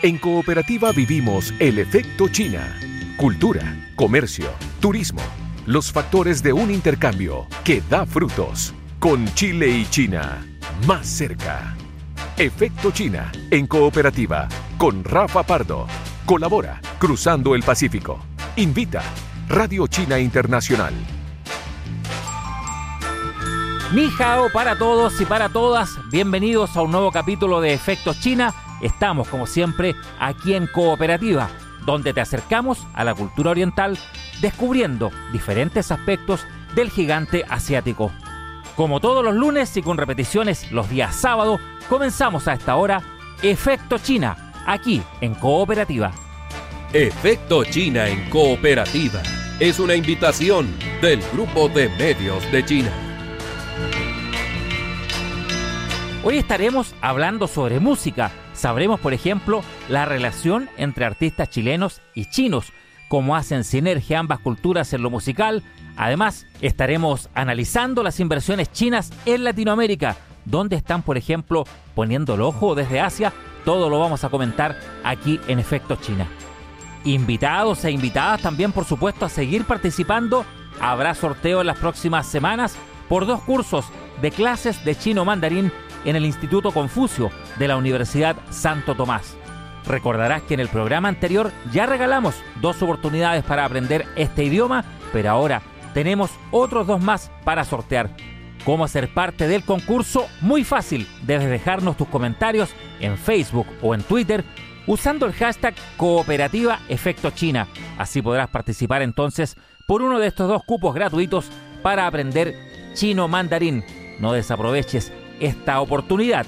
En Cooperativa vivimos el efecto China. Cultura, comercio, turismo, los factores de un intercambio que da frutos. Con Chile y China, más cerca. Efecto China, en Cooperativa, con Rafa Pardo. Colabora, Cruzando el Pacífico. Invita, Radio China Internacional. Ni hao para todos y para todas, bienvenidos a un nuevo capítulo de Efectos China. Estamos, como siempre, aquí en Cooperativa, donde te acercamos a la cultura oriental, descubriendo diferentes aspectos del gigante asiático. Como todos los lunes y con repeticiones los días sábado, comenzamos a esta hora Efecto China, aquí en Cooperativa. Efecto China en Cooperativa es una invitación del Grupo de Medios de China. Hoy estaremos hablando sobre música. Sabremos, por ejemplo, la relación entre artistas chilenos y chinos, cómo hacen sinergia ambas culturas en lo musical. Además, estaremos analizando las inversiones chinas en Latinoamérica, donde están, por ejemplo, poniendo el ojo desde Asia. Todo lo vamos a comentar aquí en Efecto China. Invitados e invitadas también, por supuesto, a seguir participando. Habrá sorteo en las próximas semanas por dos cursos de clases de chino mandarín en el Instituto Confucio de la Universidad Santo Tomás. Recordarás que en el programa anterior ya regalamos dos oportunidades para aprender este idioma, pero ahora tenemos otros dos más para sortear. ¿Cómo hacer parte del concurso? Muy fácil, debes dejarnos tus comentarios en Facebook o en Twitter usando el hashtag Cooperativa Efecto China. Así podrás participar entonces por uno de estos dos cupos gratuitos para aprender chino mandarín. No desaproveches esta oportunidad.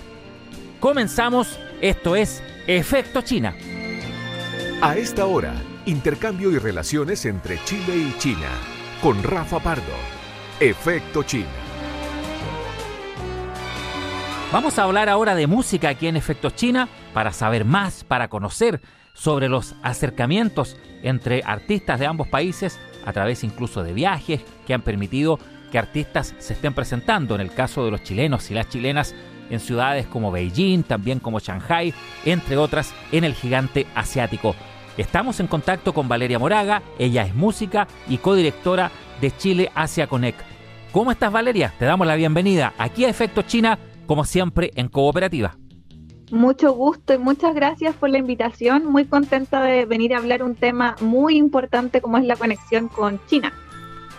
Comenzamos, esto es Efecto China. A esta hora, intercambio y relaciones entre Chile y China, con Rafa Pardo. Efecto China. Vamos a hablar ahora de música aquí en Efecto China para saber más, para conocer sobre los acercamientos entre artistas de ambos países a través incluso de viajes que han permitido que artistas se estén presentando, en el caso de los chilenos y las chilenas, en ciudades como Beijing, también como Shanghai, entre otras, en el gigante asiático. Estamos en contacto con Valeria Moraga, ella es música y codirectora de Chile Asia Connect. ¿Cómo estás Valeria? Te damos la bienvenida aquí a Efecto China, como siempre en Cooperativa. Mucho gusto y muchas gracias por la invitación. Muy contenta de venir a hablar un tema muy importante como es la conexión con China.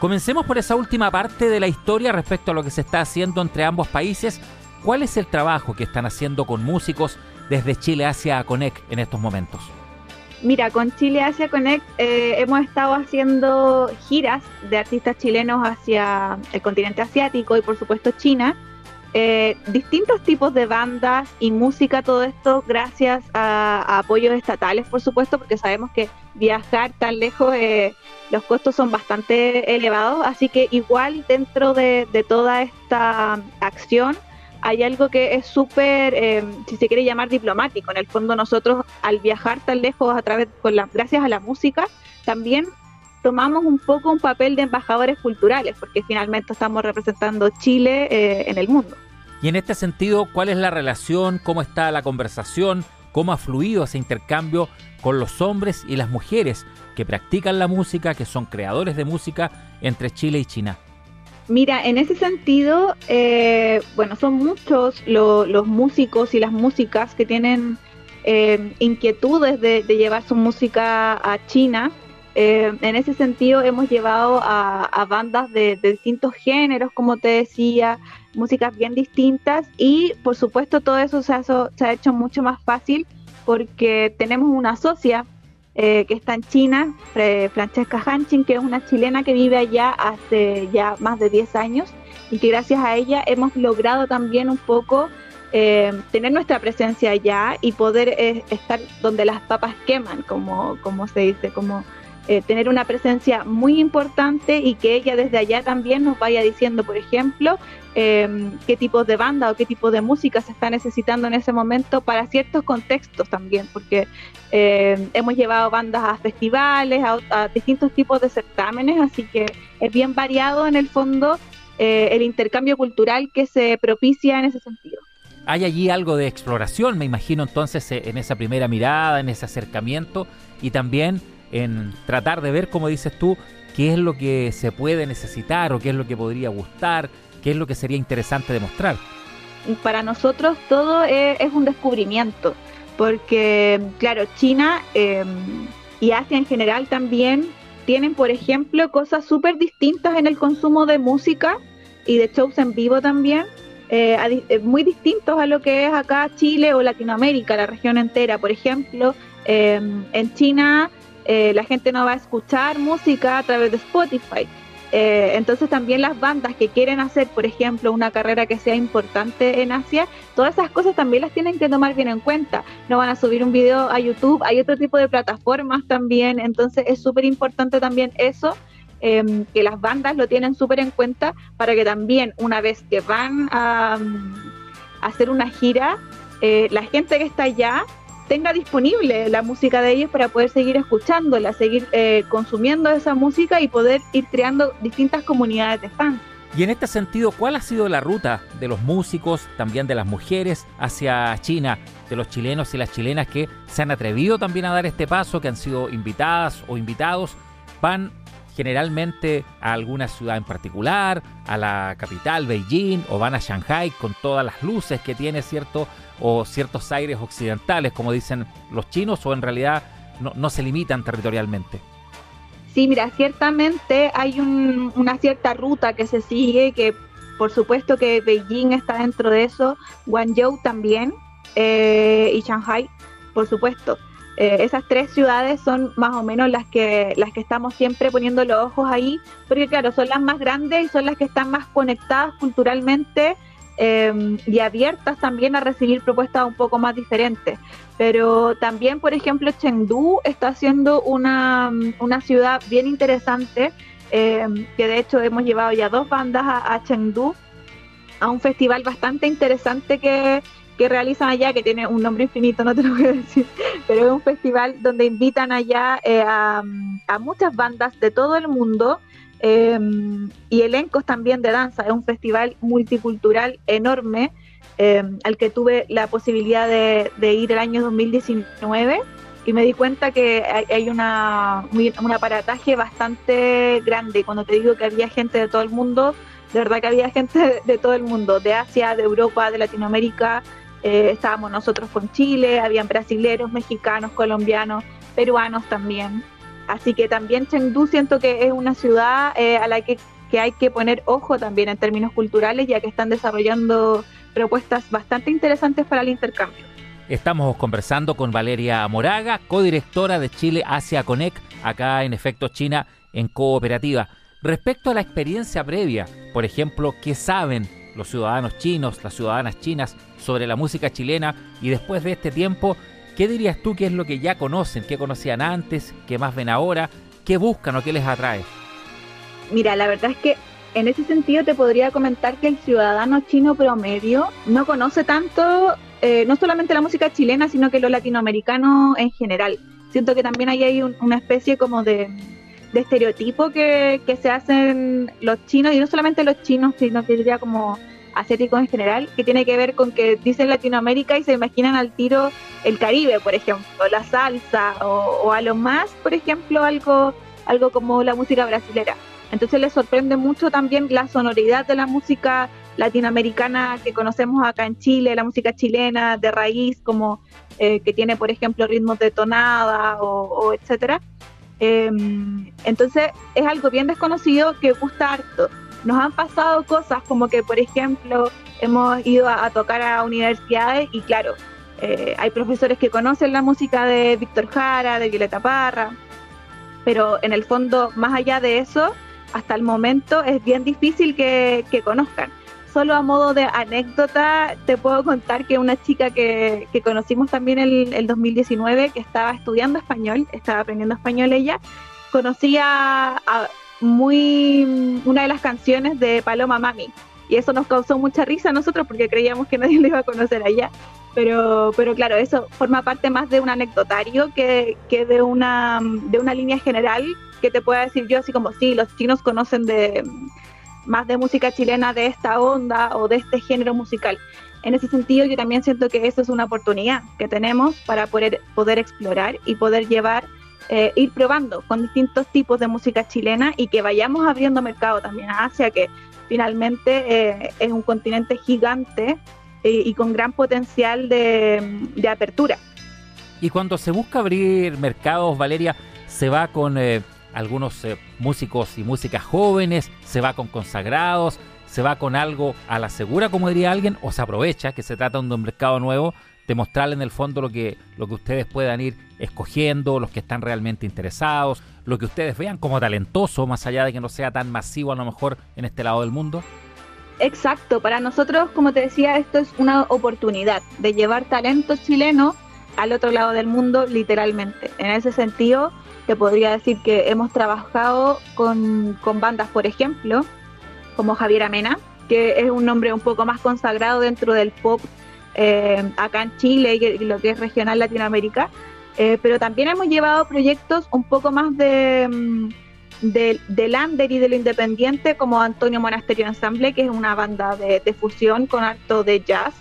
Comencemos por esa última parte de la historia respecto a lo que se está haciendo entre ambos países. ¿Cuál es el trabajo que están haciendo con músicos desde Chile hacia Connect en estos momentos? Mira, con Chile Asia Connect eh, hemos estado haciendo giras de artistas chilenos hacia el continente asiático y por supuesto China. Eh, distintos tipos de bandas y música, todo esto gracias a, apoyos estatales, por supuesto, porque sabemos que viajar tan lejos, eh, los costos son bastante elevados, así que igual dentro de, toda esta acción hay algo que es súper, eh, si se quiere llamar diplomático. En el fondo nosotros al viajar tan lejos a través, con la, gracias a la música, también tomamos un poco un papel de embajadores culturales, porque finalmente estamos representando Chile eh, en el mundo. Y en este sentido, ¿cuál es la relación? ¿Cómo está la conversación? ¿Cómo ha fluido ese intercambio con los hombres y las mujeres que practican la música, que son creadores de música entre Chile y China? Mira, en ese sentido, eh, bueno, son muchos los músicos y las músicas que tienen eh, inquietudes de, llevar su música a China eh, en ese sentido hemos llevado a, bandas de, distintos géneros, como te decía, músicas bien distintas y por supuesto todo eso se ha, hecho mucho más fácil porque tenemos una socia eh, que está en China, Francesca Hanchin, que es una chilena que vive allá hace ya más de 10 años y que gracias a ella hemos logrado también un poco eh, tener nuestra presencia allá y poder estar donde las papas queman, como, como se dice, como eh, tener una presencia muy importante y que ella desde allá también nos vaya diciendo, por ejemplo, em, qué tipos de banda o qué tipo de música se está necesitando en ese momento para ciertos contextos también, porque em, hemos llevado bandas a festivales, a, distintos tipos de certámenes, así que es bien variado en el fondo eh, el intercambio cultural que se propicia en ese sentido. hay allí algo de exploración, me imagino entonces en esa primera mirada, en ese acercamiento y también en tratar de ver, como dices tú, qué es lo que se puede necesitar o qué es lo que podría gustar, qué es lo que sería interesante demostrar. Para nosotros todo es, un descubrimiento, porque claro, China em, y Asia en general también tienen, por ejemplo, cosas súper distintas en el consumo de música y de shows en vivo también, eh, eh, muy distintos a lo que es acá Chile o Latinoamérica, la región entera. Por ejemplo, em, en China eh, la gente no va a escuchar música a través de Spotify. Eh, entonces también las bandas que quieren hacer, por ejemplo, una carrera que sea importante en Asia, todas esas cosas también las tienen que tomar bien en cuenta. No van a subir un video a YouTube, hay otro tipo de plataformas también, entonces es súper importante también eso, em, que las bandas lo tienen súper en cuenta para que también una vez que van a, a hacer una gira, eh, la gente que está allá tenga disponible la música de ellos para poder seguir escuchándola, seguir eh, consumiendo esa música y poder ir creando distintas comunidades de fans. Y en este sentido, ¿cuál ha sido la ruta de los músicos, también de las mujeres hacia China, de los chilenos y las chilenas que se han atrevido también a dar este paso, que han sido invitadas o invitados? Van generalmente a alguna ciudad en particular, a la capital, Beijing, o van a Shanghai con todas las luces que tiene, ¿cierto? O ciertos aires occidentales, como dicen los chinos, o en realidad no, se limitan territorialmente. Sí, mira, ciertamente hay una cierta ruta que se sigue, que por supuesto que Beijing está dentro de eso, Guangzhou también, eh, y Shanghai, por supuesto. Eh, esas tres ciudades son más o menos las que, las que estamos siempre poniendo los ojos ahí, porque claro, son las más grandes y son las que están más conectadas culturalmente em, y abiertas también a recibir propuestas un poco más diferentes. Pero también, por ejemplo, Chengdu está siendo una, ciudad bien interesante, em, que de hecho hemos llevado ya dos bandas a, a Chengdu, a un festival bastante interesante que que realizan allá, que tiene un nombre infinito, no te lo voy a decir, pero es un festival donde invitan allá eh, a, muchas bandas de todo el mundo em, y elencos también de danza. Es un festival multicultural enorme em, al que tuve la posibilidad de, ir el año 2019 y me di cuenta que hay, una, un aparataje bastante grande. Cuando te digo que había gente de todo el mundo, de verdad que había gente de todo el mundo, de Asia, de Europa, de Latinoamérica, eh, estábamos nosotros con Chile, habían brasileros, mexicanos, colombianos, peruanos también. Así que también Chengdu siento que es una ciudad eh, a la que, hay que poner ojo también en términos culturales, ya que están desarrollando propuestas bastante interesantes para el intercambio. Estamos conversando con Valeria Moraga, codirectora de Chile Asia Connect, acá en Efecto China en Cooperativa. Respecto a la experiencia previa, por ejemplo, ¿qué saben los ciudadanos chinos, las ciudadanas chinas sobre la música chilena y después de este tiempo, ¿qué dirías tú que es lo que ya conocen, qué conocían antes, qué más ven ahora, qué buscan o qué les atrae? Mira, la verdad es que en ese sentido te podría comentar que el ciudadano chino promedio no conoce tanto, eh, no solamente la música chilena, sino que lo latinoamericano en general. Siento que también ahí hay una especie como de, de estereotipo que, que, se hacen los chinos, y no solamente los chinos, sino que diría como asiáticos en general, que tiene que ver con que dicen Latinoamérica y se imaginan al tiro el Caribe, por ejemplo, la salsa, o, a lo más, por ejemplo, algo, algo como la música brasilera. Entonces les sorprende mucho también la sonoridad de la música latinoamericana que conocemos acá en Chile, la música chilena de raíz, como eh, que tiene, por ejemplo, ritmos de tonada o, o etcétera. Em, entonces es algo bien desconocido que gusta harto. Nos han pasado cosas como que, por ejemplo, hemos ido a, tocar a universidades y claro, eh, hay profesores que conocen la música de Víctor Jara, de Violeta Parra, pero en el fondo, más allá de eso, hasta el momento es bien difícil que conozcan. Solo a modo de anécdota, te puedo contar que una chica que, conocimos también el, el 2019, que estaba estudiando español, estaba aprendiendo español ella, conocía a muy una de las canciones de Paloma Mami. Y eso nos causó mucha risa a nosotros porque creíamos que nadie le iba a conocer a ella. Pero, pero claro, eso forma parte más de un anecdotario que, que de, una, de una línea general que te pueda decir yo así como, sí, los chinos conocen de, más de música chilena de esta onda o de este género musical. en ese sentido yo también siento que eso es una oportunidad que tenemos para poder, poder explorar y poder llevar, eh, ir probando con distintos tipos de música chilena y que vayamos abriendo mercado también a Asia, que finalmente eh, es un continente gigante eh, y con gran potencial de, de, apertura. Y cuando se busca abrir mercados, Valeria, se va con algunos músicos y músicas jóvenes, se va con consagrados, se va con algo a la segura, como diría alguien, o se aprovecha que se trata de un mercado nuevo, de mostrarle en el fondo lo que, lo que ustedes puedan ir escogiendo, los que están realmente interesados, lo que ustedes vean como talentoso, más allá de que no sea tan masivo a lo mejor en este lado del mundo. Exacto, para nosotros, como te decía, esto es una oportunidad de llevar talento chileno al otro lado del mundo, literalmente. En ese sentido, te podría decir que hemos trabajado con, con bandas, por ejemplo, como Javier Amena, que es un nombre un poco más consagrado dentro del pop eh, acá en Chile y, lo que es regional Latinoamérica. Eh, pero también hemos llevado proyectos un poco más de, mm, de, de, Lander y de lo independiente, como Antonio Monasterio Ensemble, que es una banda de, fusión con acto de jazz.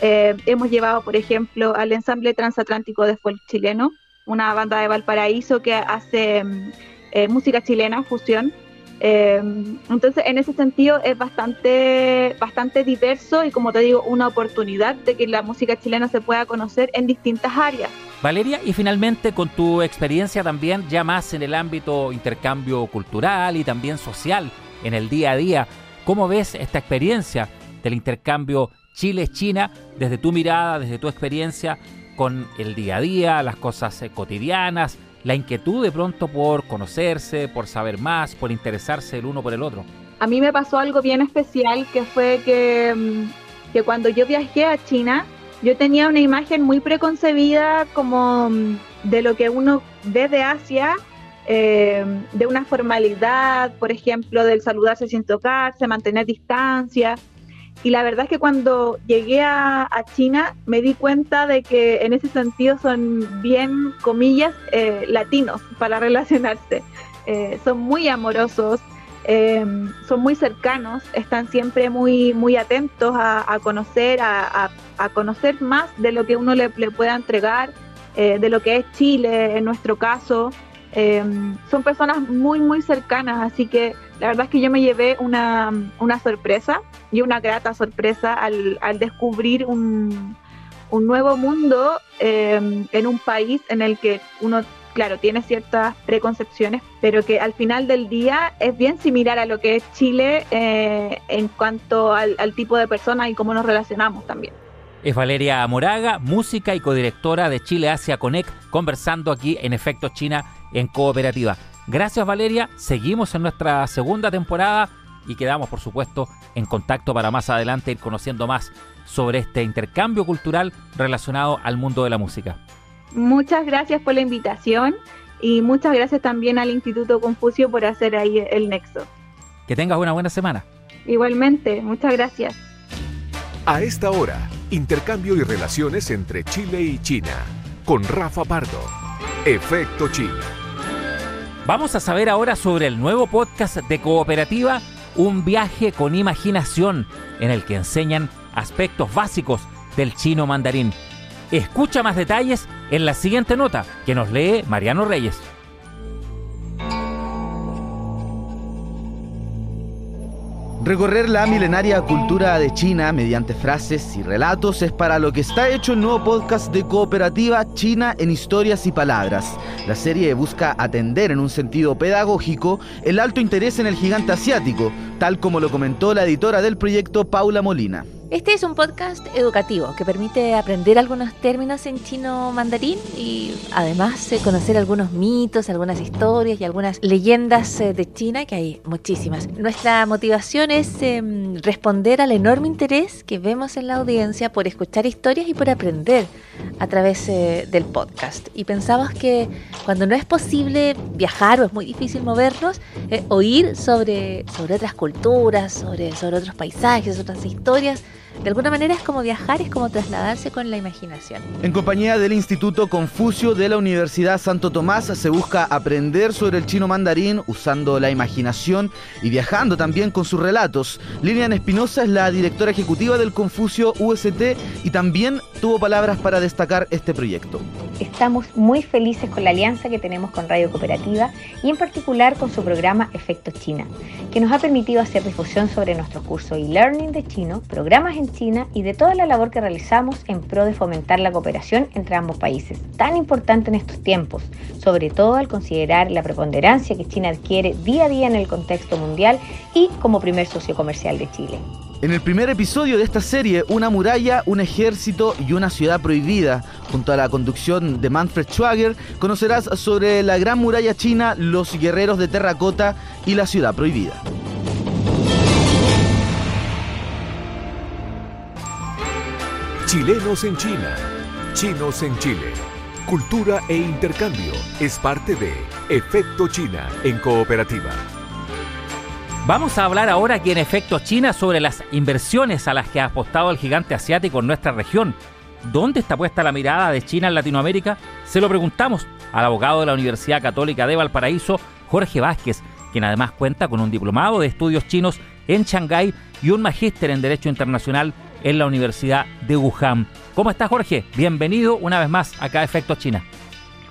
Eh, hemos llevado, por ejemplo, al ensamble transatlántico de folk chileno, una banda de Valparaíso que hace mm, música chilena, fusión. Eh, entonces, en ese sentido es bastante, bastante diverso y, como te digo, una oportunidad de que la música chilena se pueda conocer en distintas áreas. Valeria, y finalmente con tu experiencia también ya más en el ámbito intercambio cultural y también social, en el día a día, ¿cómo ves esta experiencia del intercambio Chile-China desde tu mirada, desde tu experiencia con el día a día, las cosas eh, cotidianas? La inquietud de pronto por conocerse, por saber más, por interesarse el uno por el otro? A mí me pasó algo bien especial que fue que, mm, que cuando yo viajé a China, yo tenía una imagen muy preconcebida como mm, de lo que uno ve de Asia, eh, de una formalidad, por ejemplo, del saludarse sin tocarse, mantener distancia. Y la verdad es que cuando llegué a, China me di cuenta de que en ese sentido son bien, comillas, eh, latinos para relacionarse. Eh, son muy amorosos, eh, son muy cercanos, están siempre muy, muy atentos a, conocer, a, conocer más de lo que uno le, le pueda entregar, de lo que es Chile en nuestro caso. son personas muy, muy cercanas, así que la verdad es que yo me llevé una, sorpresa y una grata sorpresa al, descubrir un, nuevo mundo em, en un país en el que uno, claro, tiene ciertas preconcepciones, pero que al final del día es bien similar a lo que es Chile eh, en cuanto al, al tipo de personas y cómo nos relacionamos también. Es Valeria Moraga, música y codirectora de Chile Asia Connect, conversando aquí en Efecto China en Cooperativa. Gracias Valeria, seguimos en nuestra segunda temporada y quedamos por supuesto en contacto para más adelante ir conociendo más sobre este intercambio cultural relacionado al mundo de la música. Muchas gracias por la invitación y muchas gracias también al Instituto Confucio por hacer ahí el nexo. Que tengas una buena semana. Igualmente, muchas gracias. A esta hora, intercambio y relaciones entre Chile y China, con Rafa Pardo. Efecto China. Vamos a saber ahora sobre el nuevo podcast de Cooperativa, Un viaje con imaginación, en el que enseñan aspectos básicos del chino mandarín. Escucha más detalles en la siguiente nota que nos lee Mariano Reyes. Recorrer la milenaria cultura de China mediante frases y relatos es para lo que está hecho el nuevo podcast de cooperativa China en historias y palabras. La serie busca atender en un sentido pedagógico el alto interés en el gigante asiático, tal como lo comentó la editora del proyecto Paula Molina. Este es un podcast educativo que permite aprender algunos términos en chino mandarín y además eh, conocer algunos mitos, algunas historias y algunas leyendas eh, de China, que hay muchísimas. Nuestra motivación es em, responder al enorme interés que vemos en la audiencia por escuchar historias y por aprender a través eh, del podcast. Y pensamos que cuando no es posible viajar o es muy difícil movernos, oír sobre, sobre otras culturas, sobre, sobre otros paisajes, otras historias, De alguna manera es como viajar, es como trasladarse con la imaginación. En compañía del Instituto Confucio de la Universidad Santo Tomás se busca aprender sobre el chino mandarín usando la imaginación y viajando también con sus relatos. Lilian Espinosa es la directora ejecutiva del Confucio UST y también tuvo palabras para destacar este proyecto. Estamos muy felices con la alianza que tenemos con Radio Cooperativa y en particular con su programa Efecto China, que nos ha permitido hacer difusión sobre nuestro curso e-learning de chino, programas en China y de toda la labor que realizamos en pro de fomentar la cooperación entre ambos países, tan importante en estos tiempos, sobre todo al considerar la preponderancia que China adquiere día a día en el contexto mundial y como primer socio comercial de Chile. En el primer episodio de esta serie, una muralla, un ejército y una ciudad prohibida, junto a la conducción de Manfred Schwager, conocerás sobre la gran muralla china, los guerreros de terracota y la ciudad prohibida. Chilenos en China, chinos en Chile. Cultura e intercambio es parte de Efecto China en Cooperativa. Vamos a hablar ahora aquí en Efecto China sobre las inversiones a las que ha apostado el gigante asiático en nuestra región. ¿Dónde está puesta la mirada de China en Latinoamérica? Se lo preguntamos al abogado de la Universidad Católica de Valparaíso, Jorge Vázquez, quien además cuenta con un diplomado de estudios chinos en Shanghái y un magíster en Derecho Internacional en la Universidad de Wuhan. ¿Cómo estás, Jorge? Bienvenido una vez más acá a Efecto China.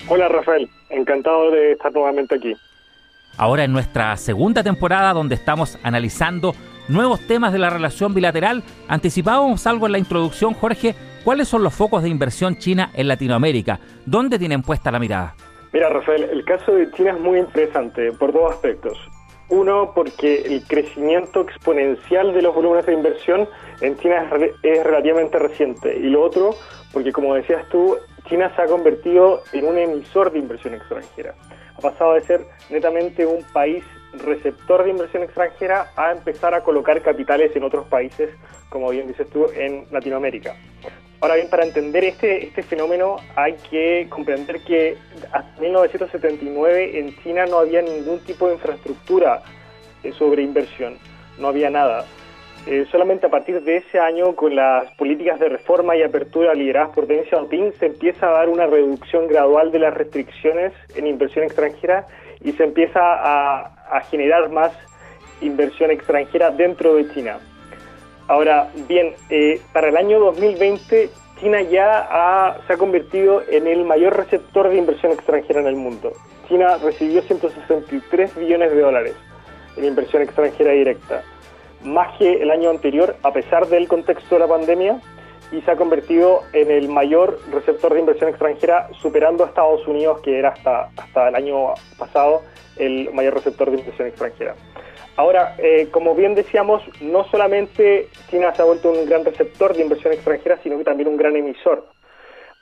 Hola, Rafael. Encantado de estar nuevamente aquí. Ahora en nuestra segunda temporada donde estamos analizando nuevos temas de la relación bilateral, anticipábamos algo en la introducción, Jorge, ¿cuáles son los focos de inversión china en Latinoamérica? ¿Dónde tienen puesta la mirada? Mira, Rafael, el caso de China es muy interesante por dos aspectos. Uno, porque el crecimiento exponencial de los volúmenes de inversión en China es, relativamente reciente. Y lo otro, porque como decías tú, China se ha convertido en un emisor de inversión extranjera ha pasado de ser netamente un país receptor de inversión extranjera a empezar a colocar capitales en otros países, como bien dices tú, en Latinoamérica. Ahora bien, para entender este, este fenómeno hay que comprender que hasta 1979 en China no había ningún tipo de infraestructura eh, sobre inversión, no había nada. Eh, solamente a partir de ese año, con las políticas de reforma y apertura lideradas por Deng Xiaoping, se empieza a dar una reducción gradual de las restricciones en inversión extranjera y se empieza a, generar más inversión extranjera dentro de China. Ahora, bien, eh, para el año 2020, China ya se ha convertido en el mayor receptor de inversión extranjera en el mundo. China recibió 163 billones de dólares en inversión extranjera directa más que el año anterior, a pesar del contexto de la pandemia, y se ha convertido en el mayor receptor de inversión extranjera, superando a Estados Unidos, que era hasta, hasta el año pasado el mayor receptor de inversión extranjera. Ahora, eh, como bien decíamos, no solamente China se ha vuelto un gran receptor de inversión extranjera, sino que también un gran emisor.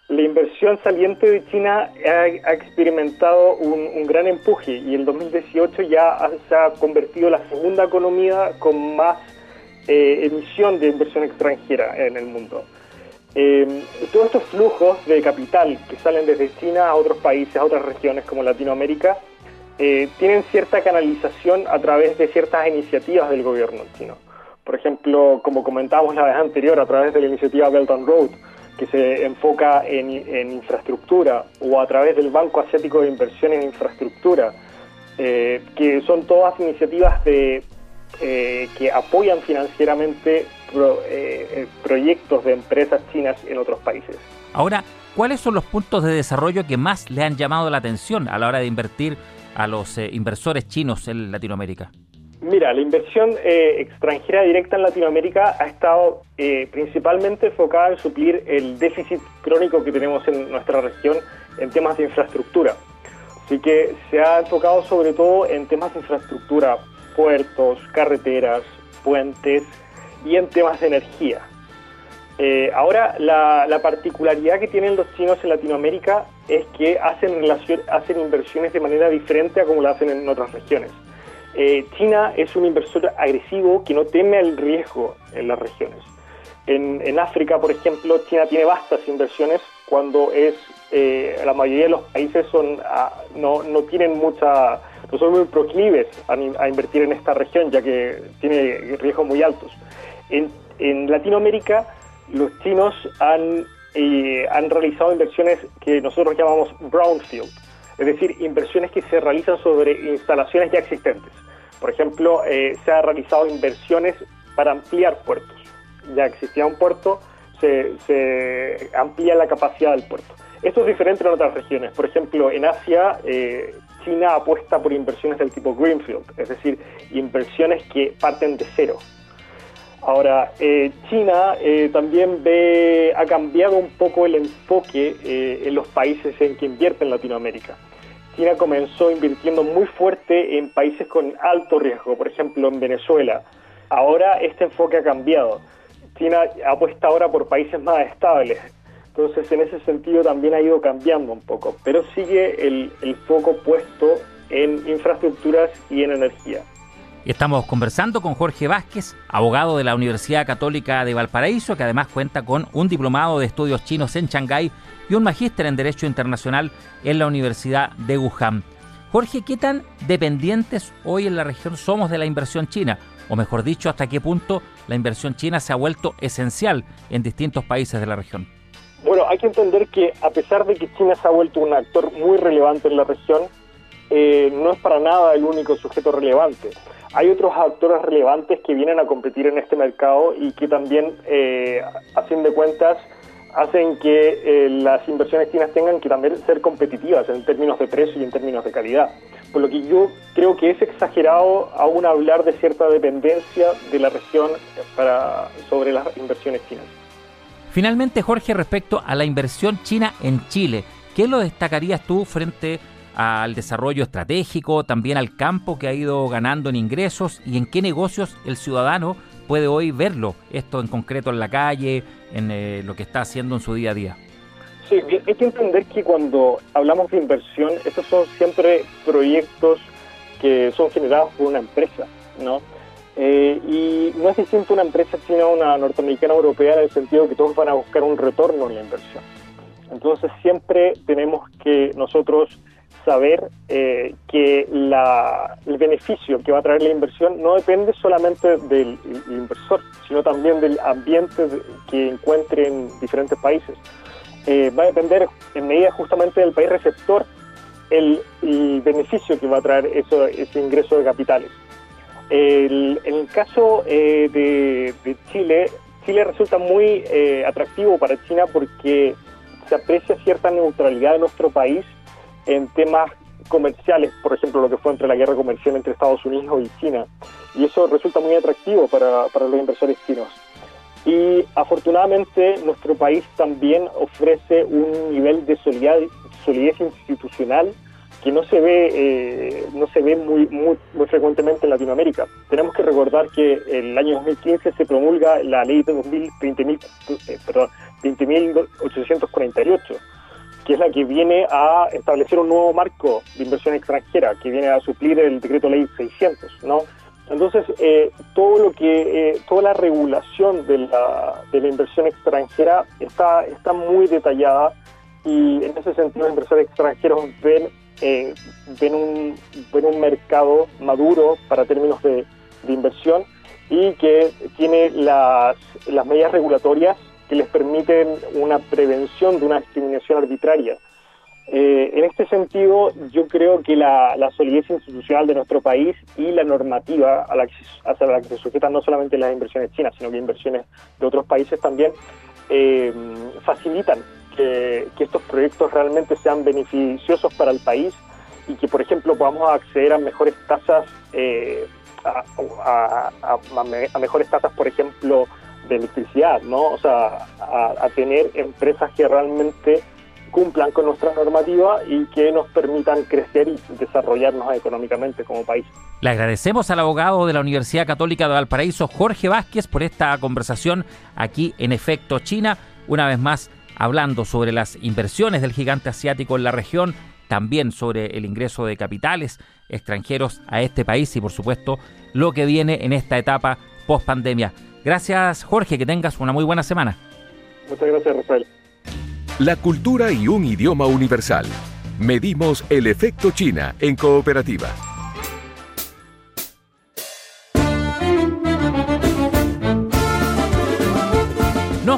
La inversión saliente de China ha, experimentado un, gran empuje y el 2018 ya se ha convertido en la segunda economía con más eh, emisión de inversión extranjera en el mundo. Em, todos estos flujos de capital que salen desde China a otros países, a otras regiones como Latinoamérica, eh, tienen cierta canalización a través de ciertas iniciativas del gobierno chino. Por ejemplo, como comentábamos la vez anterior, a través de la iniciativa Belt and Road, que se enfoca en, infraestructura o a través del Banco Asiático de Inversión en Infraestructura, eh, que son todas iniciativas eh, que apoyan financieramente eh, proyectos de empresas chinas en otros países. Ahora, ¿cuáles son los puntos de desarrollo que más le han llamado la atención a la hora de invertir a los inversores chinos en Latinoamérica? Mira, la inversión eh, extranjera directa en Latinoamérica ha estado eh, principalmente enfocada en suplir el déficit crónico que tenemos en nuestra región en temas de infraestructura. Así que se ha enfocado sobre todo en temas de infraestructura, puertos, carreteras, puentes y en temas de energía. Eh, ahora, la, la, particularidad que tienen los chinos en Latinoamérica es que hacen, relación, hacen inversiones de manera diferente a como lo hacen en otras regiones. Eh, China es un inversor agresivo que no teme al riesgo en las regiones. En, África, por ejemplo, China tiene vastas inversiones cuando es eh, la mayoría de los países son ah, no, no tienen mucha no son muy proclives a, invertir en esta región ya que tiene riesgos muy altos. En, en Latinoamérica los chinos han, eh, han realizado inversiones que nosotros llamamos brownfield, es decir, inversiones que se realizan sobre instalaciones ya existentes. Por ejemplo, eh, se han realizado inversiones para ampliar puertos. Ya existía un puerto, se, amplía la capacidad del puerto. Esto es diferente en otras regiones. Por ejemplo, en Asia, eh, China apuesta por inversiones del tipo Greenfield, es decir, inversiones que parten de cero. Ahora, eh, China también ve, ha cambiado un poco el enfoque en los países en que invierte en Latinoamérica. China comenzó invirtiendo muy fuerte en países con alto riesgo, por ejemplo en Venezuela. Ahora este enfoque ha cambiado China apuesta ahora por países más estables. Entonces, en ese sentido también ha ido cambiando un poco, pero sigue el, foco puesto en infraestructuras y en energía. Estamos conversando con Jorge Vázquez, abogado de la Universidad Católica de Valparaíso, que además cuenta con un diplomado de estudios chinos en Shanghái y un magíster en Derecho Internacional en la Universidad de Wuhan. Jorge, ¿qué tan dependientes hoy en la región somos de la inversión china? O mejor dicho, ¿hasta qué punto la inversión china se ha vuelto esencial en distintos países de la región? Bueno, hay que entender que a pesar de que China se ha vuelto un actor muy relevante en la región, eh, no es para nada el único sujeto relevante. Hay otros actores relevantes que vienen a competir en este mercado y que también, eh, a fin de cuentas, hacen que eh, las inversiones chinas tengan que también ser competitivas en términos de precio y en términos de calidad. Por lo que yo creo que es exagerado aún hablar de cierta dependencia de la región para, sobre las inversiones chinas. Finalmente, Jorge, respecto a la inversión china en Chile, ¿qué lo destacarías tú frente al desarrollo estratégico, también al campo que ha ido ganando en ingresos y en qué negocios el ciudadano puede hoy verlo, esto en concreto en la calle, en eh, lo que está haciendo en su día a día. Sí, hay que entender que cuando hablamos de inversión, estos son siempre proyectos que son generados por una empresa, ¿no? Eh, y no es distinto una empresa china a una norteamericana europea en el sentido que todos van a buscar un retorno en la inversión. Entonces siempre tenemos que nosotros saber eh, que el beneficio que va a traer la inversión no depende solamente del inversor, sino también del ambiente que encuentre en diferentes países. Eh, va a depender en medida justamente del país receptor el, beneficio que va a traer eso, ese ingreso de capitales. en el caso eh, de, Chile, Chile resulta muy atractivo para China porque se aprecia cierta neutralidad de nuestro país en temas comerciales, por ejemplo, lo que fue entre la guerra comercial entre Estados Unidos y China. Y eso resulta muy atractivo para, para los inversores chinos. Y afortunadamente nuestro país también ofrece un nivel de solidez, institucional que no se ve eh, no se ve muy, muy, muy frecuentemente en Latinoamérica. Tenemos que recordar que el año 2015 se promulga la ley de 20.848, eh, perdón, 20, que es la que viene a establecer un nuevo marco de inversión extranjera, que viene a suplir el decreto ley 600, ¿no? Entonces, eh, todo lo que, eh, toda la regulación de la, de la inversión extranjera está, está muy detallada y en ese sentido los inversores extranjeros ven, eh, ven, un, ven un mercado maduro para términos de, de inversión y que tiene las, las medidas regulatorias que les permiten una prevención de una discriminación arbitraria. Eh, en este sentido, yo creo que la, solidez institucional de nuestro país y la normativa a la, que, la que se sujetan no solamente las inversiones chinas, sino que inversiones de otros países también, eh, facilitan que, estos proyectos realmente sean beneficiosos para el país y que, por ejemplo, podamos acceder a mejores tasas, eh, a mejores tasas, por ejemplo, de electricidad, ¿no? O sea, a, tener empresas que realmente cumplan con nuestra normativa y que nos permitan crecer y desarrollarnos económicamente como país. Le agradecemos al abogado de la Universidad Católica de Valparaíso, Jorge Vázquez, por esta conversación aquí en Efecto China, una vez más hablando sobre las inversiones del gigante asiático en la región, también sobre el ingreso de capitales extranjeros a este país y por supuesto lo que viene en esta etapa post pandemia. Gracias, Jorge, que tengas una muy buena semana. Muchas gracias, Rafael. La cultura y un idioma universal. Medimos el efecto China en cooperativa.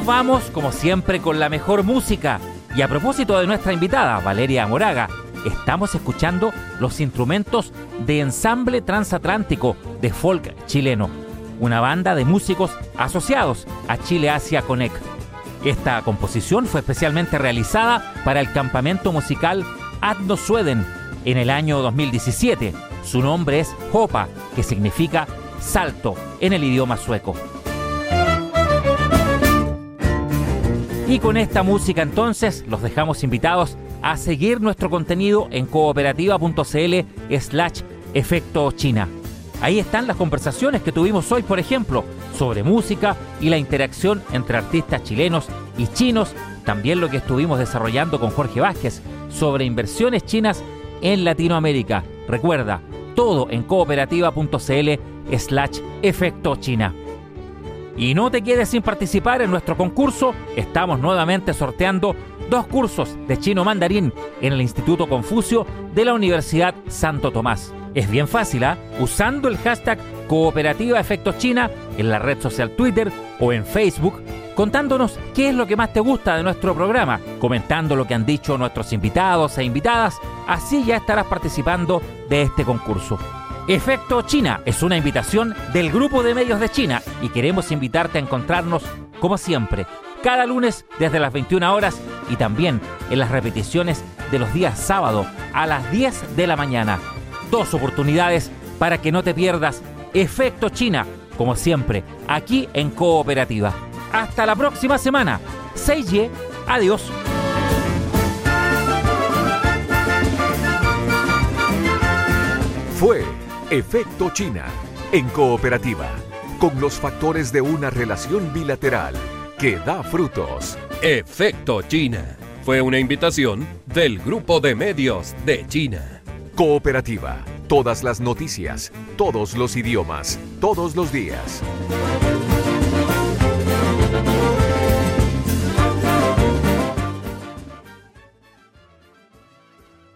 vamos, como siempre, con la mejor música. Y a propósito de nuestra invitada, Valeria Moraga, estamos escuchando los instrumentos de Ensamble Transatlántico de Folk Chileno, una banda de músicos asociados a Chile Asia Connect. Esta composición fue especialmente realizada para el campamento musical Adno Sweden en el año 2017. Su nombre es Hopa, que significa salto en el idioma sueco. Y con esta música entonces los dejamos invitados a seguir nuestro contenido en cooperativa.cl slash efecto China. Ahí están las conversaciones que tuvimos hoy, por ejemplo, sobre música y la interacción entre artistas chilenos y chinos, también lo que estuvimos desarrollando con Jorge Vázquez sobre inversiones chinas en Latinoamérica. Recuerda, todo en cooperativa.cl slash efecto China. Y no te quedes sin participar en nuestro concurso. Estamos nuevamente sorteando dos cursos de chino mandarín en el Instituto Confucio de la Universidad Santo Tomás. Es bien fácil, ¿ah? Usando el hashtag Cooperativa Efectos China en la red social Twitter o en Facebook, contándonos qué es lo que más te gusta de nuestro programa, comentando lo que han dicho nuestros invitados e invitadas, así ya estarás participando de este concurso. Efecto China es una invitación del Grupo de Medios de China y queremos invitarte a encontrarnos, como siempre, cada lunes desde las 21 horas y también en las repeticiones de los días sábado a las 10 de la mañana. Dos oportunidades para que no te pierdas Efecto China, como siempre, aquí en Cooperativa. Hasta la próxima semana. 6Y, adiós. Fue Efecto China, en cooperativa, con los factores de una relación bilateral que da frutos. Efecto China fue una invitación del Grupo de Medios de China. Cooperativa, todas las noticias, todos los idiomas, todos los días.